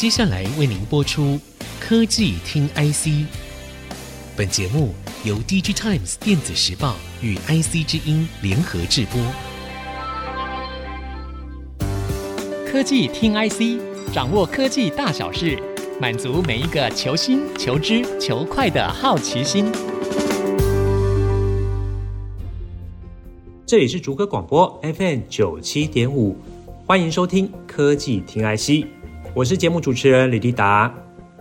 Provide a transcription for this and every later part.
接下来为您播出科技听 IC。本节目由 DG Times 电子时报与 IC 之音联合制播。科技听 IC，掌握科技大小事，满足每一个求新、求知、求快的好奇心。这里是竹科广播 FM 九七点五，欢迎收听科技听 IC，我是节目主持人李立达。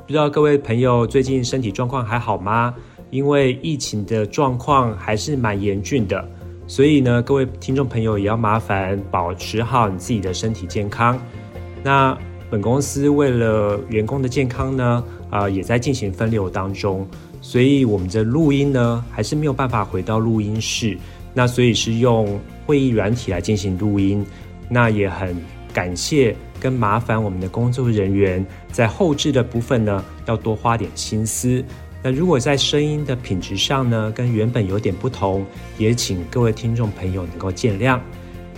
不知道各位朋友最近身体状况还好吗？因为疫情的状况还是蛮严峻的，所以呢，各位听众朋友也要麻烦保持好你自己的身体健康。那本公司为了员工的健康呢，啊、呃，也在进行分流当中，所以我们的录音呢，还是没有办法回到录音室。那所以是用会议软体来进行录音，那也很感谢跟麻烦我们的工作人员在后置的部分呢，要多花点心思。那如果在声音的品质上呢，跟原本有点不同，也请各位听众朋友能够见谅。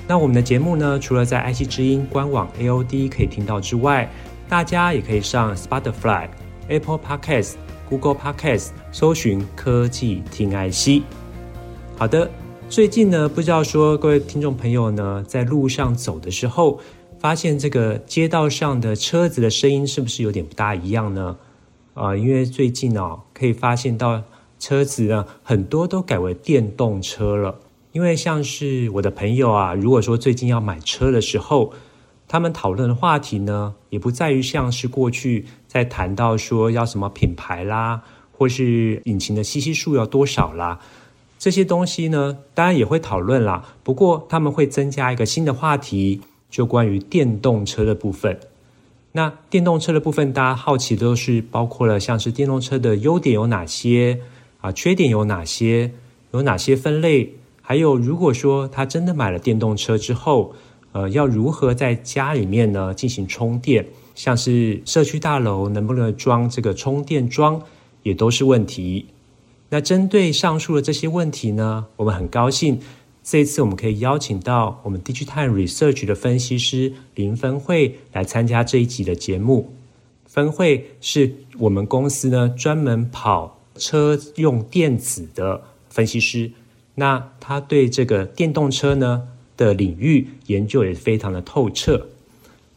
那我们的节目呢，除了在 IC 之音官网 AOD 可以听到之外，大家也可以上 Spotify、Apple Podcast、Google Podcast 搜寻科技听 IC。好的。最近呢，不知道说各位听众朋友呢，在路上走的时候，发现这个街道上的车子的声音是不是有点不大一样呢？啊、因为最近哦，可以发现到车子呢，很多都改为电动车了。因为像是我的朋友啊，如果说最近要买车的时候，他们讨论的话题呢，也不在于像是过去在谈到说要什么品牌啦，或是引擎的 CC 数要多少啦。这些东西呢，当然也会讨论啦。不过他们会增加一个新的话题，就关于电动车的部分。那电动车的部分，大家好奇都是包括了像是电动车的优点有哪些啊，缺点有哪些，有哪些分类？还有如果说他真的买了电动车之后，呃，要如何在家里面呢进行充电？像是社区大楼能不能装这个充电桩，也都是问题。那针对上述的这些问题呢，我们很高兴这一次我们可以邀请到我们 DigiTime Research 的分析师林芬慧来参加这一集的节目。芬慧是我们公司呢专门跑车用电子的分析师，那他对这个电动车呢的领域研究也非常的透彻。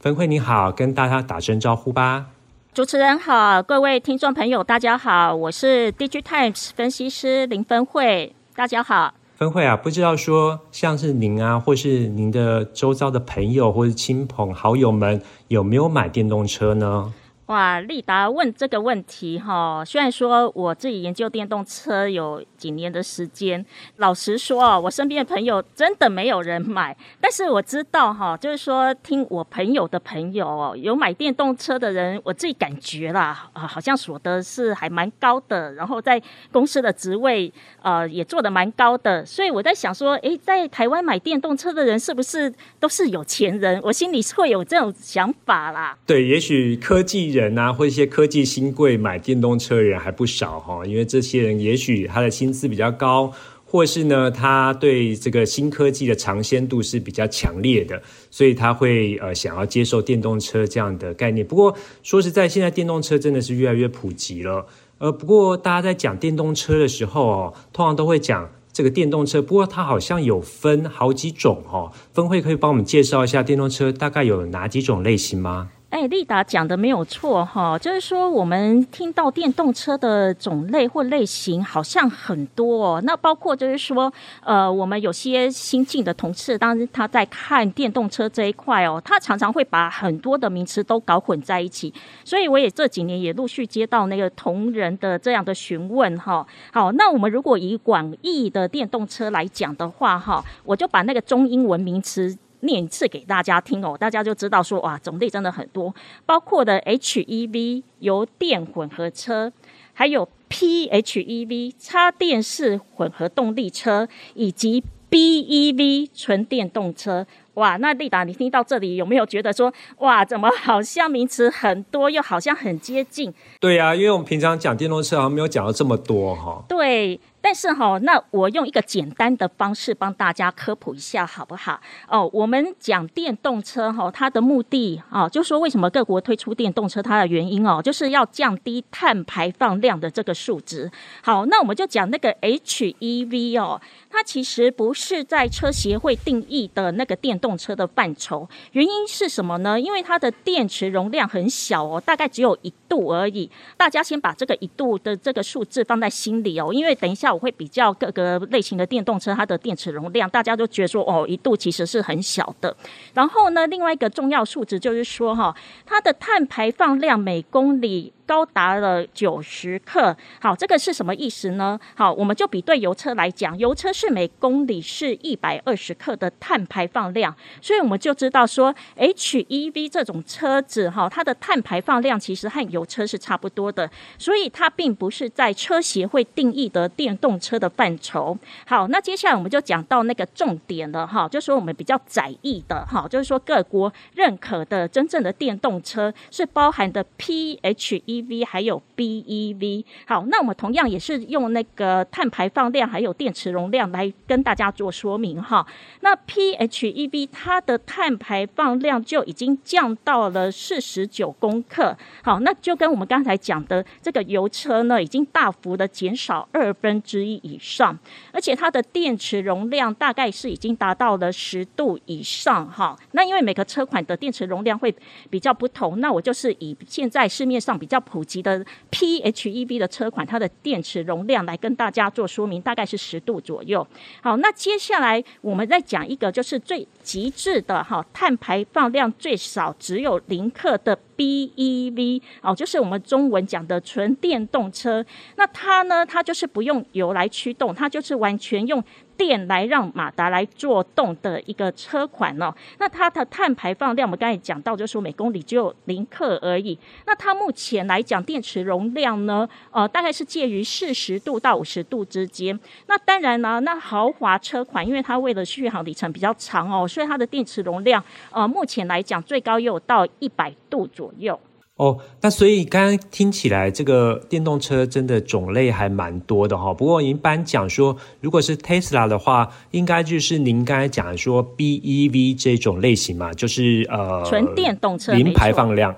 芬慧你好，跟大家打声招呼吧。主持人好，各位听众朋友，大家好，我是 DigiTimes 分析师林芬慧，大家好。芬慧啊，不知道说像是您啊，或是您的周遭的朋友或是亲朋好友们，有没有买电动车呢？哇，立达问这个问题哈，虽然说我自己研究电动车有几年的时间，老实说啊，我身边的朋友真的没有人买，但是我知道哈，就是说听我朋友的朋友哦，有买电动车的人，我自己感觉啦，啊，好像所得是还蛮高的，然后在公司的职位呃也做得蛮高的，所以我在想说，诶，在台湾买电动车的人是不是都是有钱人？我心里是会有这种想法啦。对，也许科技。人啊，或一些科技新贵买电动车人还不少哈，因为这些人也许他的薪资比较高，或是呢，他对这个新科技的尝鲜度是比较强烈的，所以他会呃想要接受电动车这样的概念。不过说实在，现在电动车真的是越来越普及了。呃，不过大家在讲电动车的时候哦，通常都会讲这个电动车，不过它好像有分好几种哈。分会可以帮我们介绍一下电动车大概有哪几种类型吗？哎，丽达讲的没有错哈，就是说我们听到电动车的种类或类型好像很多哦，那包括就是说，呃，我们有些新进的同事，当他在看电动车这一块哦，他常常会把很多的名词都搞混在一起，所以我也这几年也陆续接到那个同仁的这样的询问哈。好，那我们如果以广义的电动车来讲的话哈，我就把那个中英文名词。念一次给大家听哦，大家就知道说哇，种类真的很多，包括的 HEV 油电混合车，还有 PHEV 插电式混合动力车，以及 BEV 纯电动车。哇，那立达，你听到这里有没有觉得说哇，怎么好像名词很多，又好像很接近？对呀、啊，因为我们平常讲电动车好像没有讲到这么多哈。对。但是哈，那我用一个简单的方式帮大家科普一下，好不好？哦，我们讲电动车哈，它的目的啊，就说为什么各国推出电动车，它的原因哦，就是要降低碳排放量的这个数值。好，那我们就讲那个 HEV 哦，它其实不是在车协会定义的那个电动车的范畴。原因是什么呢？因为它的电池容量很小哦，大概只有一度而已。大家先把这个一度的这个数字放在心里哦，因为等一下。我会比较各个类型的电动车，它的电池容量，大家都觉得说哦，一度其实是很小的。然后呢，另外一个重要数值就是说哈，它的碳排放量每公里。高达了九十克，好，这个是什么意思呢？好，我们就比对油车来讲，油车是每公里是一百二十克的碳排放量，所以我们就知道说，HEV 这种车子哈，它的碳排放量其实和油车是差不多的，所以它并不是在车协会定义的电动车的范畴。好，那接下来我们就讲到那个重点了哈，就说我们比较窄义的哈，就是说各国认可的真正的电动车是包含的 PHE。EV 还有 BEV，好，那我们同样也是用那个碳排放量还有电池容量来跟大家做说明哈。那 PHEV 它的碳排放量就已经降到了四十九公克，好，那就跟我们刚才讲的这个油车呢，已经大幅的减少二分之一以上，而且它的电池容量大概是已经达到了十度以上哈。那因为每个车款的电池容量会比较不同，那我就是以现在市面上比较普及的 PHEV 的车款，它的电池容量来跟大家做说明，大概是十度左右。好，那接下来我们再讲一个，就是最极致的哈，碳排放量最少只有零克的 BEV 哦，就是我们中文讲的纯电动车。那它呢，它就是不用油来驱动，它就是完全用。电来让马达来做动的一个车款哦，那它的碳排放量我们刚才讲到，就是每公里只有零克而已。那它目前来讲，电池容量呢，呃，大概是介于四十度到五十度之间。那当然呢，那豪华车款，因为它为了续航里程比较长哦，所以它的电池容量，呃，目前来讲最高也有到一百度左右。哦，那所以刚刚听起来，这个电动车真的种类还蛮多的哈。不过一般讲说，如果是 Tesla 的话，应该就是您刚才讲的说 BEV 这种类型嘛，就是呃纯电动车，零排放量。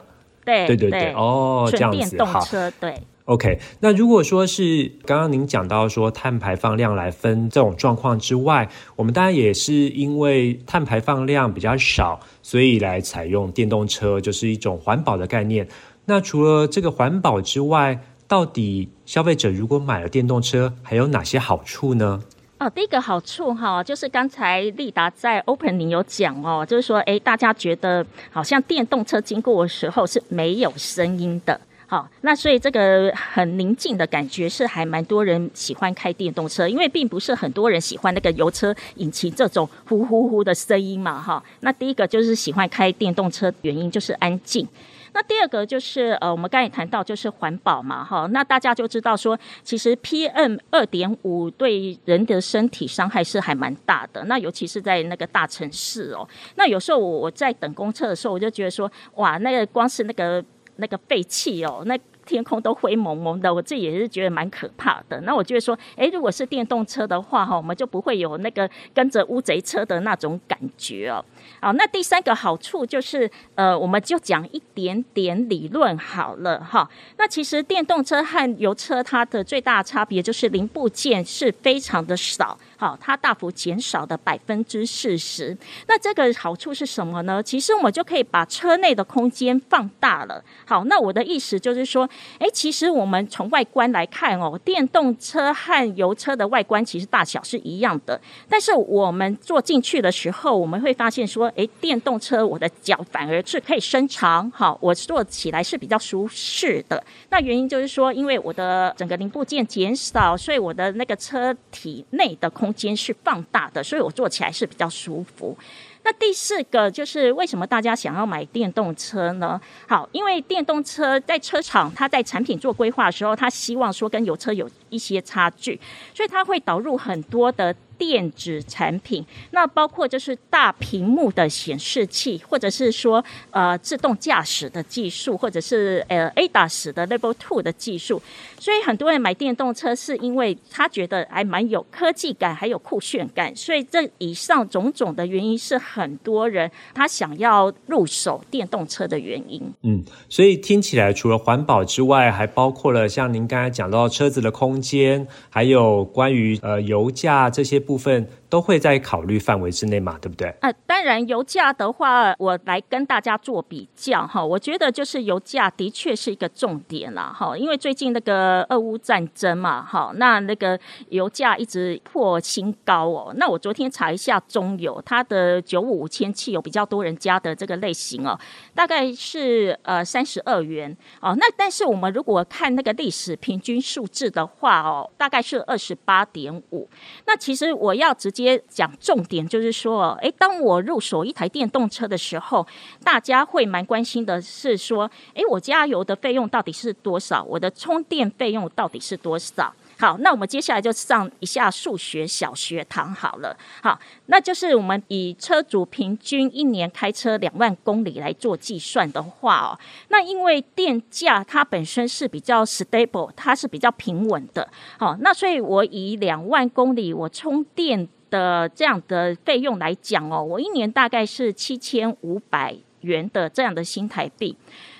对对对对，哦，这样子，纯电动车，对。OK，那如果说是刚刚您讲到说碳排放量来分这种状况之外，我们当然也是因为碳排放量比较少，所以来采用电动车，就是一种环保的概念。那除了这个环保之外，到底消费者如果买了电动车，还有哪些好处呢？哦，第一个好处哈，就是刚才立达在 opening 有讲哦，就是说，诶，大家觉得好像电动车经过的时候是没有声音的。好，那所以这个很宁静的感觉是还蛮多人喜欢开电动车，因为并不是很多人喜欢那个油车引擎这种呼呼呼的声音嘛，哈。那第一个就是喜欢开电动车原因就是安静，那第二个就是呃，我们刚才谈到就是环保嘛，哈。那大家就知道说，其实 PM 二点五对人的身体伤害是还蛮大的，那尤其是在那个大城市哦。那有时候我我在等公车的时候，我就觉得说，哇，那个光是那个。那个废气哦，那天空都灰蒙蒙的，我自己也是觉得蛮可怕的。那我就会说，诶，如果是电动车的话哈，我们就不会有那个跟着乌贼车的那种感觉哦。好，那第三个好处就是，呃，我们就讲一点点理论好了哈。那其实电动车和油车它的最大差别就是零部件是非常的少。好，它大幅减少的百分之四十。那这个好处是什么呢？其实我们就可以把车内的空间放大了。好，那我的意思就是说，诶，其实我们从外观来看哦，电动车和油车的外观其实大小是一样的。但是我们坐进去的时候，我们会发现说，诶，电动车我的脚反而是可以伸长，好，我坐起来是比较舒适的。那原因就是说，因为我的整个零部件减少，所以我的那个车体内的空空间是放大的，所以我坐起来是比较舒服。那第四个就是为什么大家想要买电动车呢？好，因为电动车在车厂，它在产品做规划的时候，它希望说跟油车有一些差距，所以它会导入很多的电子产品，那包括就是大屏幕的显示器，或者是说呃自动驾驶的技术，或者是呃 ADAS 的 Level Two 的技术。所以很多人买电动车是因为他觉得还蛮有科技感，还有酷炫感。所以这以上种种的原因是很多人他想要入手电动车的原因。嗯，所以听起来除了环保之外，还包括了像您刚才讲到车子的空间，还有关于呃油价这些部分。都会在考虑范围之内嘛，对不对？呃，当然，油价的话，我来跟大家做比较哈。我觉得就是油价的确是一个重点啦，哈，因为最近那个俄乌战争嘛，哈，那那个油价一直破新高哦。那我昨天查一下中油，它的九五五铅汽油比较多人加的这个类型哦，大概是呃三十二元哦。那但是我们如果看那个历史平均数字的话哦，大概是二十八点五。那其实我要直接接讲重点，就是说，诶，当我入手一台电动车的时候，大家会蛮关心的是说，诶，我加油的费用到底是多少？我的充电费用到底是多少？好，那我们接下来就上一下数学小学堂好了。好，那就是我们以车主平均一年开车两万公里来做计算的话哦，那因为电价它本身是比较 stable，它是比较平稳的。好，那所以我以两万公里我充电的这样的费用来讲哦，我一年大概是七千五百元的这样的新台币。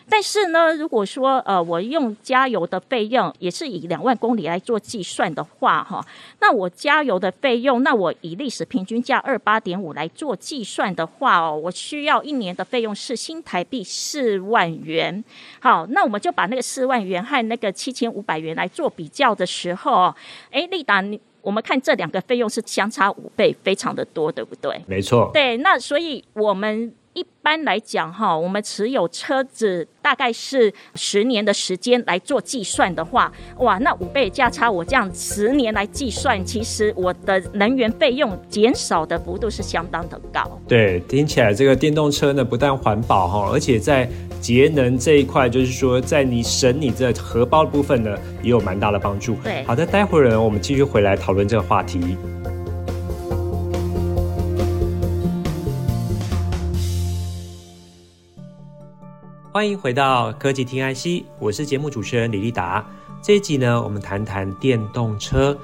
但是呢，如果说呃，我用加油的费用也是以两万公里来做计算的话，哈，那我加油的费用，那我以历史平均价二八点五来做计算的话哦，我需要一年的费用是新台币四万元。好，那我们就把那个四万元和那个七千五百元来做比较的时候，哎，丽达，我们看这两个费用是相差五倍，非常的多，对不对？没错。对，那所以我们。一般来讲，哈，我们持有车子大概是十年的时间来做计算的话，哇，那五倍价差，我这样十年来计算，其实我的能源费用减少的幅度是相当的高。对，听起来这个电动车呢，不但环保哈，而且在节能这一块，就是说在你省你这荷包的部分呢，也有蛮大的帮助。对，好的，待会儿呢，我们继续回来讨论这个话题。欢迎回到科技听 IC，我是节目主持人李立达。这一集呢，我们谈谈电动车。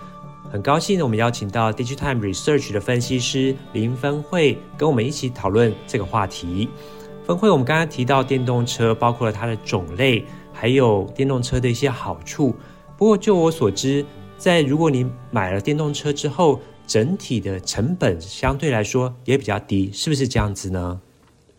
很高兴我们邀请到 DigiTime Research 的分析师林芬慧，跟我们一起讨论这个话题。芬慧，我们刚刚提到电动车，包括了它的种类，还有电动车的一些好处。不过，就我所知，在如果你买了电动车之后，整体的成本相对来说也比较低，是不是这样子呢？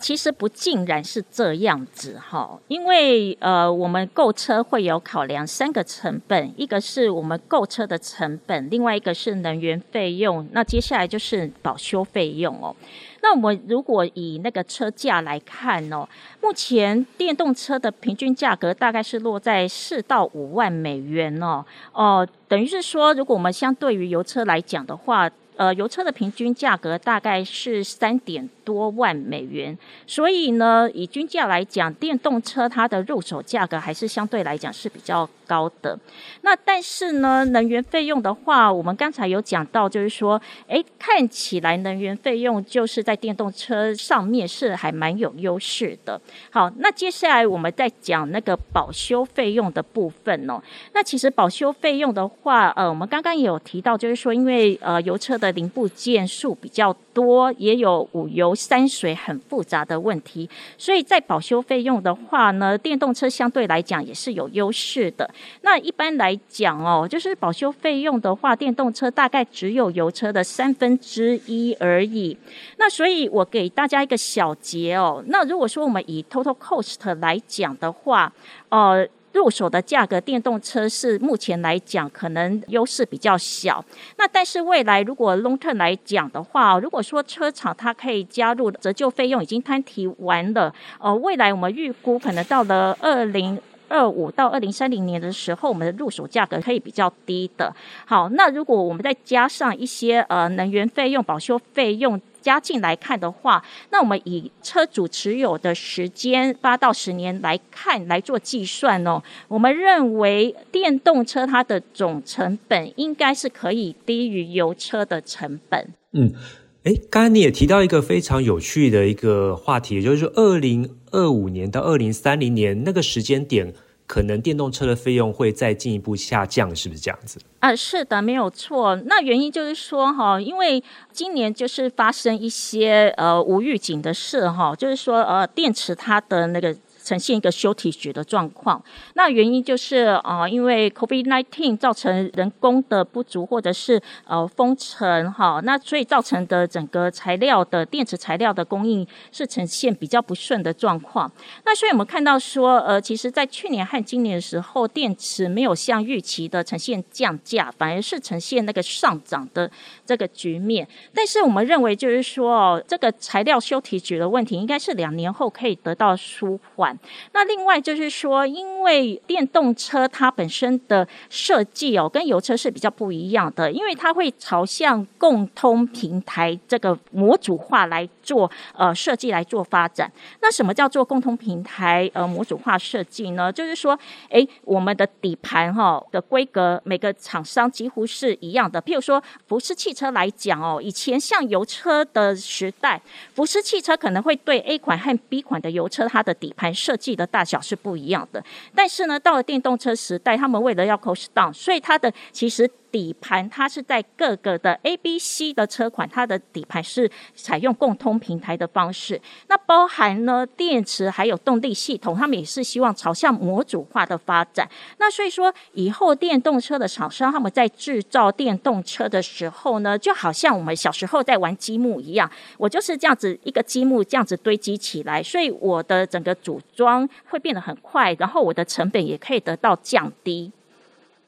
其实不尽然是这样子哈，因为呃，我们购车会有考量三个成本，一个是我们购车的成本，另外一个是能源费用，那接下来就是保修费用哦。那我们如果以那个车价来看哦，目前电动车的平均价格大概是落在四到五万美元哦，哦，等于是说，如果我们相对于油车来讲的话，呃，油车的平均价格大概是三点多万美元，所以呢，以均价来讲，电动车它的入手价格还是相对来讲是比较高的。那但是呢，能源费用的话，我们刚才有讲到，就是说，诶，看起来能源费用就是在电动车上面是还蛮有优势的。好，那接下来我们再讲那个保修费用的部分哦。那其实保修费用的话，呃，我们刚刚也有提到，就是说，因为呃油车的零部件数比较多，也有五油。三水很复杂的问题，所以在保修费用的话呢，电动车相对来讲也是有优势的。那一般来讲哦，就是保修费用的话，电动车大概只有油车的三分之一而已。那所以我给大家一个小结哦，那如果说我们以 total cost 来讲的话，呃。入手的价格，电动车是目前来讲可能优势比较小。那但是未来如果 long term 来讲的话，如果说车厂它可以加入折旧费用已经摊提完了，呃，未来我们预估可能到了二零二五到二零三零年的时候，我们的入手价格可以比较低的。好，那如果我们再加上一些呃能源费用、保修费用。加进来看的话，那我们以车主持有的时间八到十年来看来做计算哦，我们认为电动车它的总成本应该是可以低于油车的成本。嗯，诶，刚刚你也提到一个非常有趣的一个话题，也就是说二零二五年到二零三零年那个时间点。可能电动车的费用会再进一步下降，是不是这样子？啊，是的，没有错。那原因就是说，哈，因为今年就是发生一些呃无预警的事，哈，就是说呃电池它的那个。呈现一个休体局的状况，那原因就是啊、因为 COVID-19 造成人工的不足，或者是呃封城哈，那所以造成的整个材料的电池材料的供应是呈现比较不顺的状况。那所以我们看到说，呃，其实在去年和今年的时候，电池没有像预期的呈现降价，反而是呈现那个上涨的这个局面。但是我们认为，就是说哦，这个材料休体局的问题，应该是两年后可以得到舒缓。那另外就是说，因为电动车它本身的设计哦，跟油车是比较不一样的，因为它会朝向共通平台这个模组化来做呃设计来做发展。那什么叫做共通平台呃模组化设计呢？就是说，诶，我们的底盘哈、哦、的规格，每个厂商几乎是一样的。譬如说，福斯汽车来讲哦，以前像油车的时代，福斯汽车可能会对 A 款和 B 款的油车它的底盘。设计的大小是不一样的，但是呢，到了电动车时代，他们为了要 cost down，所以它的其实。底盘它是在各个的 A、B、C 的车款，它的底盘是采用共通平台的方式。那包含呢电池还有动力系统，他们也是希望朝向模组化的发展。那所以说，以后电动车的厂商他们在制造电动车的时候呢，就好像我们小时候在玩积木一样，我就是这样子一个积木这样子堆积起来，所以我的整个组装会变得很快，然后我的成本也可以得到降低。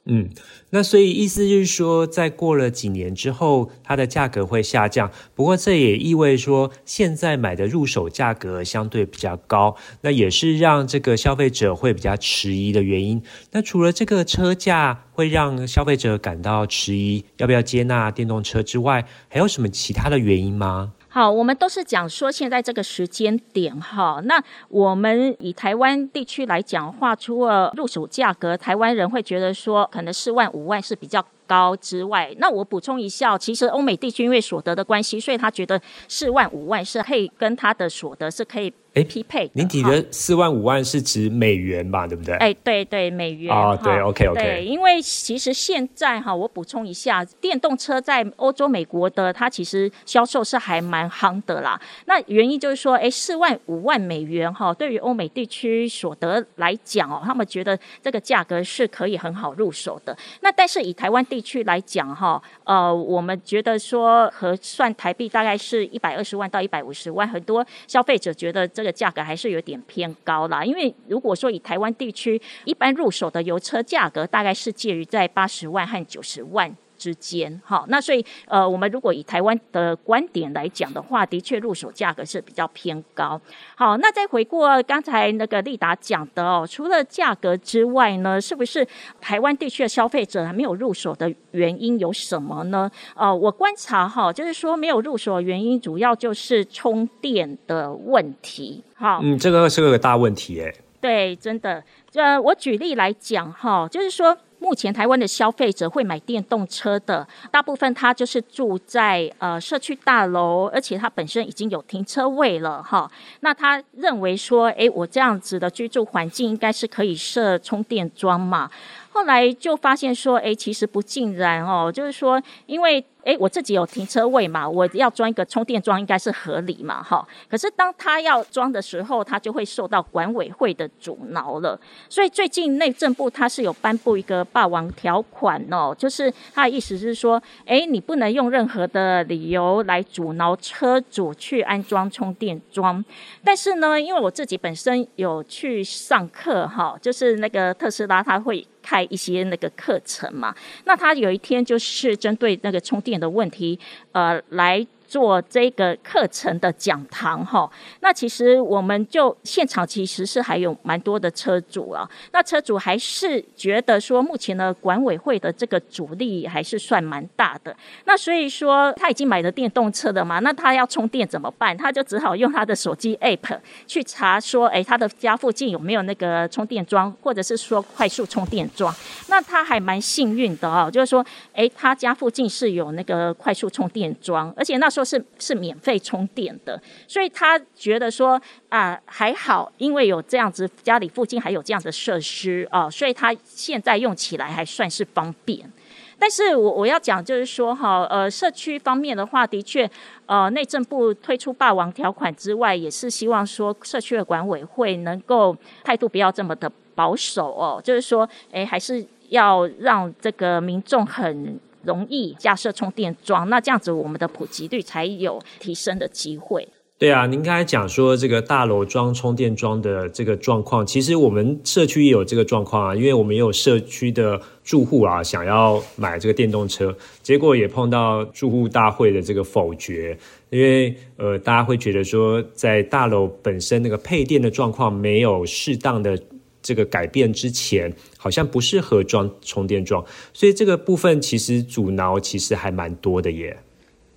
嗯，那所以意思就是说，在过了几年之后，它的价格会下降。不过这也意味说，现在买的入手价格相对比较高，那也是让这个消费者会比较迟疑的原因。那除了这个车价会让消费者感到迟疑，要不要接纳电动车之外，还有什么其他的原因吗？好，我们都是讲说现在这个时间点哈，那我们以台湾地区来讲，话，除了入手价格，台湾人会觉得说可能四万五万是比较高之外，那我补充一下，其实欧美地区因为所得的关系，所以他觉得四万五万是可以跟他的所得是可以。哎，匹配。您提的四万五万是指美元吧？对不对？哎，对对，美元。啊，对，OK OK。对，因为其实现在哈，我补充一下，电动车在欧洲、美国的它其实销售是还蛮夯的啦。那原因就是说，哎，四万五万美元哈，对于欧美地区所得来讲哦，他们觉得这个价格是可以很好入手的。那但是以台湾地区来讲哈，呃，我们觉得说核算台币大概是一百二十万到一百五十万，很多消费者觉得这。这个价格还是有点偏高啦，因为如果说以台湾地区一般入手的油车价格，大概是介于在八十万和九十万。之间，好，那所以呃，我们如果以台湾的观点来讲的话，的确入手价格是比较偏高。好，那再回过刚才那个丽达讲的哦，除了价格之外呢，是不是台湾地区的消费者还没有入手的原因有什么呢？呃，我观察哈，就是说没有入手的原因，主要就是充电的问题。好，嗯，这个是个大问题诶。对，真的，呃，我举例来讲哈，就是说。目前台湾的消费者会买电动车的，大部分他就是住在呃社区大楼，而且他本身已经有停车位了哈。那他认为说，诶，我这样子的居住环境应该是可以设充电桩嘛。后来就发现说，诶，其实不尽然哦，就是说，因为。诶，我自己有停车位嘛，我要装一个充电桩应该是合理嘛，哈。可是当他要装的时候，他就会受到管委会的阻挠了。所以最近内政部他是有颁布一个霸王条款哦，就是他的意思是说，诶，你不能用任何的理由来阻挠车主去安装充电桩。但是呢，因为我自己本身有去上课哈，就是那个特斯拉他会。开一些那个课程嘛，那他有一天就是针对那个充电的问题，呃，来做这个课程的讲堂哈。那其实我们就现场其实是还有蛮多的车主啊。那车主还是觉得说，目前的管委会的这个阻力还是算蛮大的。那所以说他已经买了电动车的嘛，那他要充电怎么办？他就只好用他的手机 app 去查说，哎，他的家附近有没有那个充电桩，或者是说快速充电桩。那他还蛮幸运的哦，就是说，哎，他家附近是有那个快速充电桩，而且那时候是是免费充电的，所以他觉得说啊还好，因为有这样子家里附近还有这样的设施啊，所以他现在用起来还算是方便。但是我我要讲就是说哈，呃，社区方面的话，的确，呃，内政部推出霸王条款之外，也是希望说社区的管委会能够态度不要这么的保守哦，就是说，哎，还是。要让这个民众很容易架设充电桩，那这样子我们的普及率才有提升的机会。对啊，您刚才讲说这个大楼装充电桩的这个状况，其实我们社区也有这个状况啊，因为我们也有社区的住户啊，想要买这个电动车，结果也碰到住户大会的这个否决，因为呃，大家会觉得说，在大楼本身那个配电的状况没有适当的。这个改变之前好像不适合装充电桩，所以这个部分其实阻挠其实还蛮多的耶。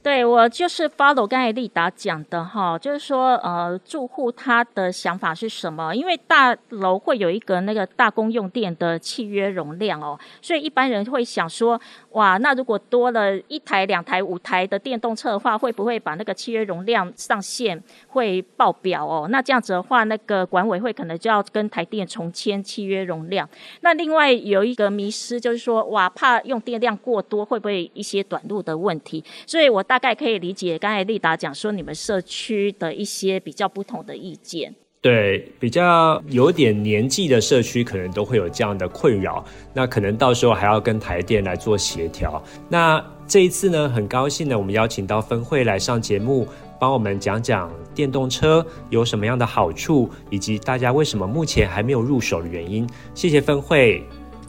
对，我就是 follow 刚才丽达讲的哈，就是说呃，住户他的想法是什么？因为大楼会有一个那个大公用电的契约容量哦，所以一般人会想说，哇，那如果多了一台、两台、五台的电动车的话，会不会把那个契约容量上限会爆表哦？那这样子的话，那个管委会可能就要跟台电重签契约容量。那另外有一个迷失就是说，哇，怕用电量过多，会不会一些短路的问题？所以我大。大概可以理解刚才丽达讲说你们社区的一些比较不同的意见。对，比较有点年纪的社区可能都会有这样的困扰，那可能到时候还要跟台电来做协调。那这一次呢，很高兴呢，我们邀请到分会来上节目，帮我们讲讲电动车有什么样的好处，以及大家为什么目前还没有入手的原因。谢谢分会。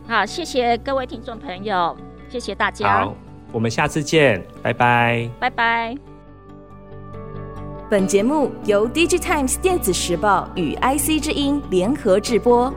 好，谢谢各位听众朋友，谢谢大家。好。我们下次见，拜拜，拜拜。本节目由 DigiTimes 电子时报与 IC 之音联合制播。